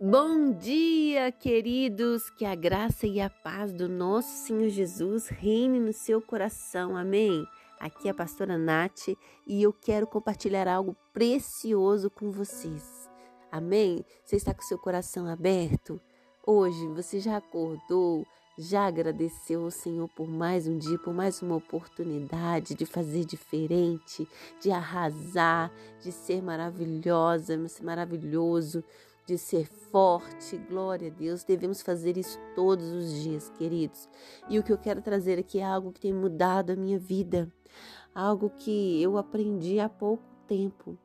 Bom dia, queridos. Que a graça e a paz do nosso Senhor Jesus reine no seu coração. Amém. Aqui é a pastora Nath e eu quero compartilhar algo precioso com vocês. Amém? Você está com seu coração aberto? Hoje você já acordou, já agradeceu ao Senhor por mais um dia, por mais uma oportunidade de fazer diferente, de arrasar, de ser maravilhosa, ser maravilhoso de ser forte. Glória a Deus. Devemos fazer isso todos os dias, queridos. E o que eu quero trazer aqui é algo que tem mudado a minha vida, algo que eu aprendi há pouco tempo,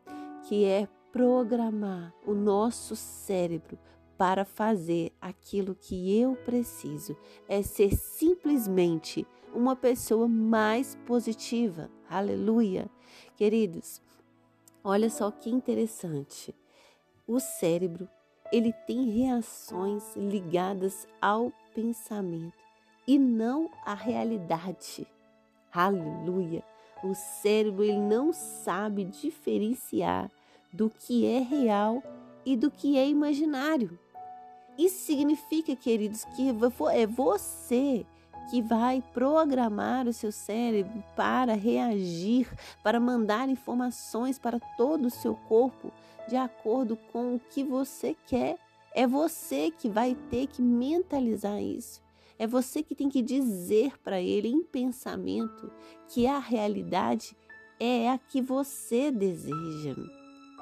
que é programar o nosso cérebro para fazer aquilo que eu preciso, é ser simplesmente uma pessoa mais positiva. Aleluia. Queridos, olha só que interessante o cérebro ele tem reações ligadas ao pensamento e não à realidade. Aleluia! O cérebro ele não sabe diferenciar do que é real e do que é imaginário. Isso significa, queridos, que é você que vai programar o seu cérebro para reagir, para mandar informações para todo o seu corpo de acordo com o que você quer. É você que vai ter que mentalizar isso. É você que tem que dizer para ele em pensamento que a realidade é a que você deseja.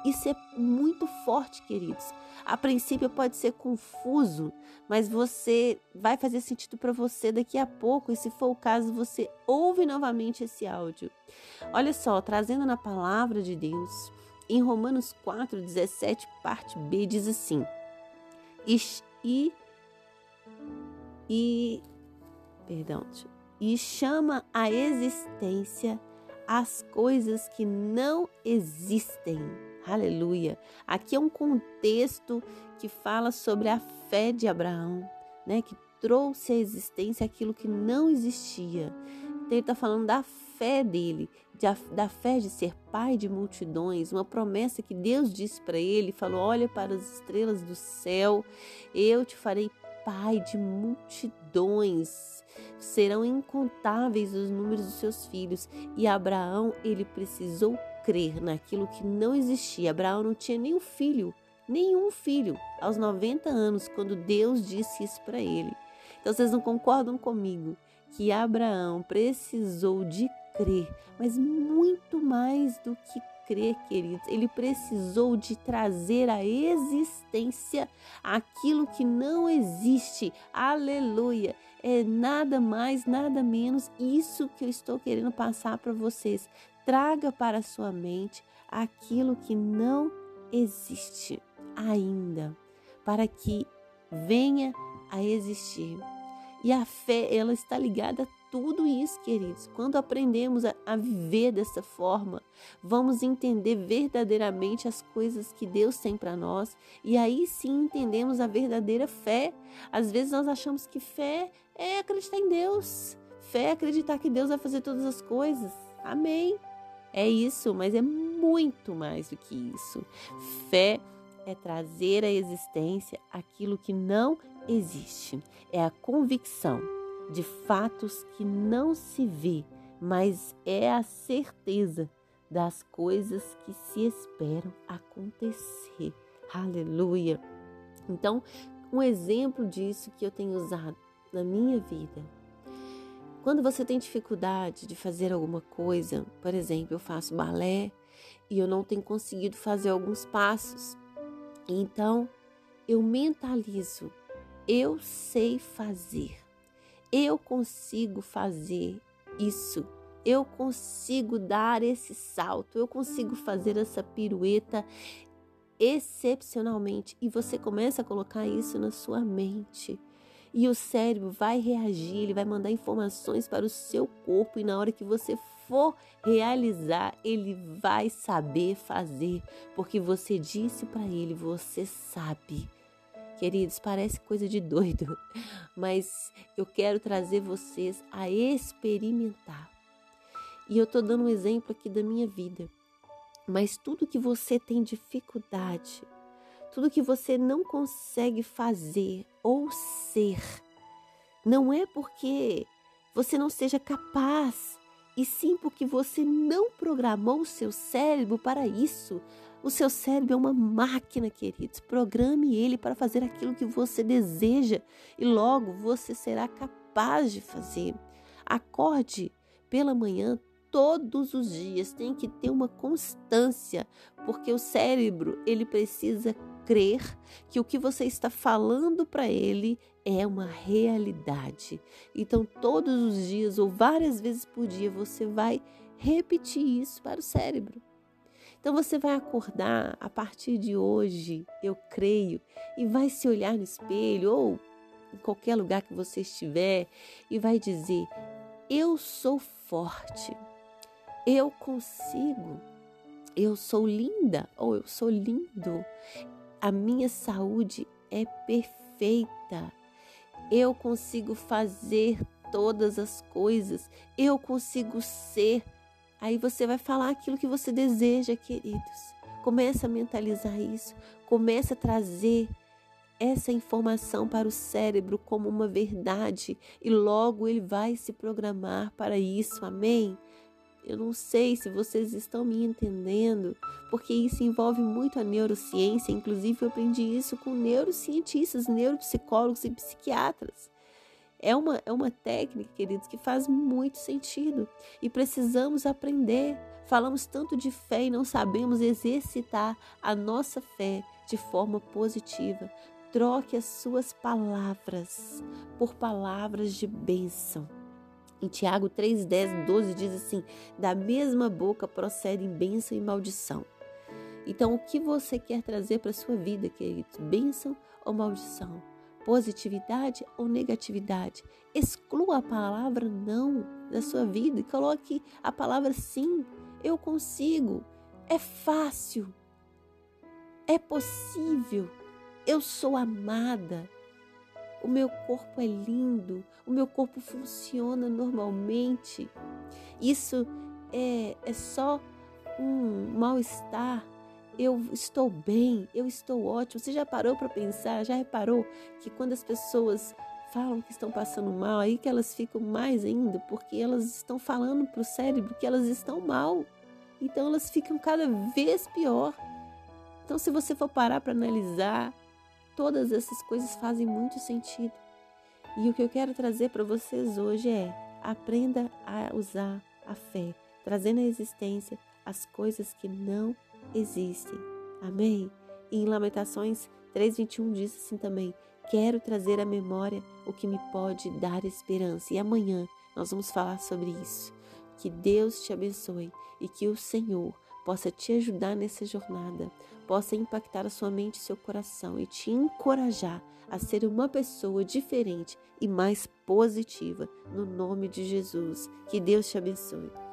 Isso é muito forte, queridos. A princípio pode ser confuso, mas você vai fazer sentido para você daqui a pouco. E se for o caso, você ouve novamente esse áudio. Olha só, trazendo na palavra de Deus, em Romanos 4, 17, parte B, diz assim: e, e, perdão, e chama a existência as coisas que não existem Aleluia. Aqui é um contexto que fala sobre a fé de Abraão, né, que trouxe à existência aquilo que não existia. Então, ele está falando da fé dele, de, da fé de ser pai de multidões, uma promessa que Deus disse para ele, falou: "Olha para as estrelas do céu, eu te farei pai de multidões. Serão incontáveis os números dos seus filhos." E Abraão, ele precisou crer naquilo que não existia. Abraão não tinha nenhum filho, nenhum filho, aos 90 anos, quando Deus disse isso para ele. Então vocês não concordam comigo que Abraão precisou de crer, mas muito mais do que crer, queridos. Ele precisou de trazer à existência aquilo que não existe. Aleluia! É nada mais, nada menos isso que eu estou querendo passar para vocês traga para sua mente aquilo que não existe ainda, para que venha a existir. E a fé, ela está ligada a tudo isso, queridos. Quando aprendemos a, a, viver dessa forma, vamos entender verdadeiramente as coisas que Deus tem para nós e aí sim entendemos a verdadeira fé. Às vezes nós achamos que fé é acreditar em Deus, fé é acreditar que Deus vai fazer todas as coisas. Amém. É isso, mas é muito mais do que isso. Fé é trazer à existência aquilo que não existe. É a convicção de fatos que não se vê, mas é a certeza das coisas que se esperam acontecer. Aleluia. Então, um exemplo disso que eu tenho usado na minha vida quando você tem dificuldade de fazer alguma coisa, por exemplo, eu faço balé e eu não tenho conseguido fazer alguns passos, então eu mentalizo, eu sei fazer, eu consigo fazer isso, eu consigo dar esse salto, eu consigo fazer essa pirueta excepcionalmente. E você começa a colocar isso na sua mente. E o cérebro vai reagir, ele vai mandar informações para o seu corpo e na hora que você for realizar, ele vai saber fazer, porque você disse para ele, você sabe. Queridos, parece coisa de doido, mas eu quero trazer vocês a experimentar. E eu estou dando um exemplo aqui da minha vida. Mas tudo que você tem dificuldade, tudo que você não consegue fazer ou ser, não é porque você não seja capaz, e sim porque você não programou o seu cérebro para isso. O seu cérebro é uma máquina, queridos. Programe ele para fazer aquilo que você deseja e logo você será capaz de fazer. Acorde pela manhã todos os dias, tem que ter uma constância, porque o cérebro, ele precisa crer que o que você está falando para ele é uma realidade. Então, todos os dias ou várias vezes por dia, você vai repetir isso para o cérebro. Então você vai acordar a partir de hoje, eu creio, e vai se olhar no espelho ou em qualquer lugar que você estiver e vai dizer: Eu sou forte, eu consigo, eu sou linda ou eu sou lindo, a minha saúde é perfeita. Eu consigo fazer todas as coisas. Eu consigo ser. Aí você vai falar aquilo que você deseja, queridos. Começa a mentalizar isso. Começa a trazer essa informação para o cérebro como uma verdade e logo ele vai se programar para isso. Amém? Eu não sei se vocês estão me entendendo, porque isso envolve muito a neurociência. Inclusive, eu aprendi isso com neurocientistas, neuropsicólogos e psiquiatras. É uma, é uma técnica, queridos, que faz muito sentido e precisamos aprender. Falamos tanto de fé e não sabemos exercitar a nossa fé de forma positiva. Troque as suas palavras por palavras de bênção. Em Tiago 3, 10, 12 diz assim: da mesma boca procedem bênção e maldição. Então, o que você quer trazer para a sua vida, querido? Bênção ou maldição? Positividade ou negatividade? Exclua a palavra não da sua vida e coloque a palavra sim. Eu consigo. É fácil. É possível. Eu sou amada o meu corpo é lindo, o meu corpo funciona normalmente. Isso é, é só um mal-estar. Eu estou bem, eu estou ótimo. Você já parou para pensar, já reparou que quando as pessoas falam que estão passando mal, aí que elas ficam mais ainda, porque elas estão falando para o cérebro que elas estão mal. Então elas ficam cada vez pior. Então, se você for parar para analisar Todas essas coisas fazem muito sentido. E o que eu quero trazer para vocês hoje é: aprenda a usar a fé, trazendo à existência as coisas que não existem. Amém? E em Lamentações 3:21 diz assim também: Quero trazer à memória o que me pode dar esperança. E amanhã nós vamos falar sobre isso. Que Deus te abençoe e que o Senhor possa te ajudar nessa jornada, possa impactar a sua mente e seu coração e te encorajar a ser uma pessoa diferente e mais positiva. No nome de Jesus. Que Deus te abençoe.